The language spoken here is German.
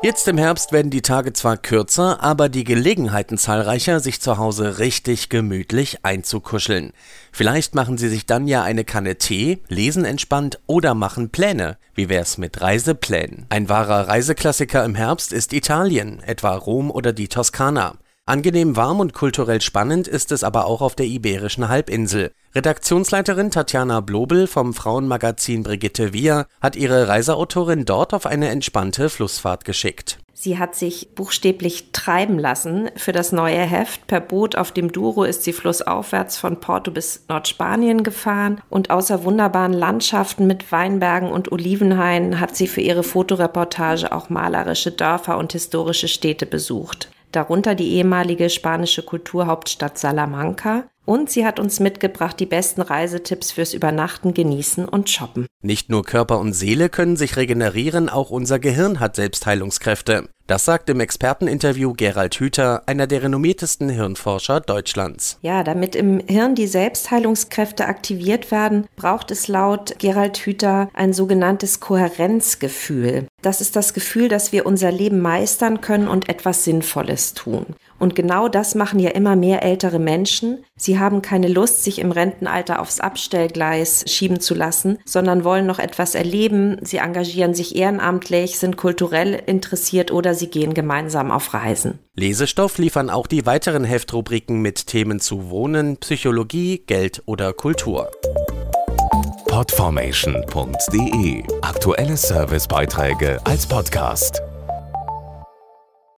Jetzt im Herbst werden die Tage zwar kürzer, aber die Gelegenheiten zahlreicher, sich zu Hause richtig gemütlich einzukuscheln. Vielleicht machen Sie sich dann ja eine Kanne Tee, lesen entspannt oder machen Pläne. Wie wär's mit Reiseplänen? Ein wahrer Reiseklassiker im Herbst ist Italien, etwa Rom oder die Toskana. Angenehm warm und kulturell spannend ist es aber auch auf der Iberischen Halbinsel. Redaktionsleiterin Tatjana Blobel vom Frauenmagazin Brigitte Wir hat ihre Reiseautorin dort auf eine entspannte Flussfahrt geschickt. Sie hat sich buchstäblich treiben lassen für das neue Heft. Per Boot auf dem Douro ist sie flussaufwärts von Porto bis Nordspanien gefahren und außer wunderbaren Landschaften mit Weinbergen und Olivenhainen hat sie für ihre Fotoreportage auch malerische Dörfer und historische Städte besucht darunter die ehemalige spanische Kulturhauptstadt Salamanca. Und sie hat uns mitgebracht die besten Reisetipps fürs Übernachten, Genießen und Shoppen. Nicht nur Körper und Seele können sich regenerieren, auch unser Gehirn hat Selbstheilungskräfte. Das sagt im Experteninterview Gerald Hüther, einer der renommiertesten Hirnforscher Deutschlands. Ja, damit im Hirn die Selbstheilungskräfte aktiviert werden, braucht es laut Gerald Hüther ein sogenanntes Kohärenzgefühl. Das ist das Gefühl, dass wir unser Leben meistern können und etwas Sinnvolles tun. Und genau das machen ja immer mehr ältere Menschen. Sie haben keine Lust, sich im Rentenalter aufs Abstellgleis schieben zu lassen, sondern wollen noch etwas erleben. Sie engagieren sich ehrenamtlich, sind kulturell interessiert oder sie gehen gemeinsam auf Reisen. Lesestoff liefern auch die weiteren Heftrubriken mit Themen zu Wohnen, Psychologie, Geld oder Kultur. Podformation.de Aktuelle Servicebeiträge als Podcast.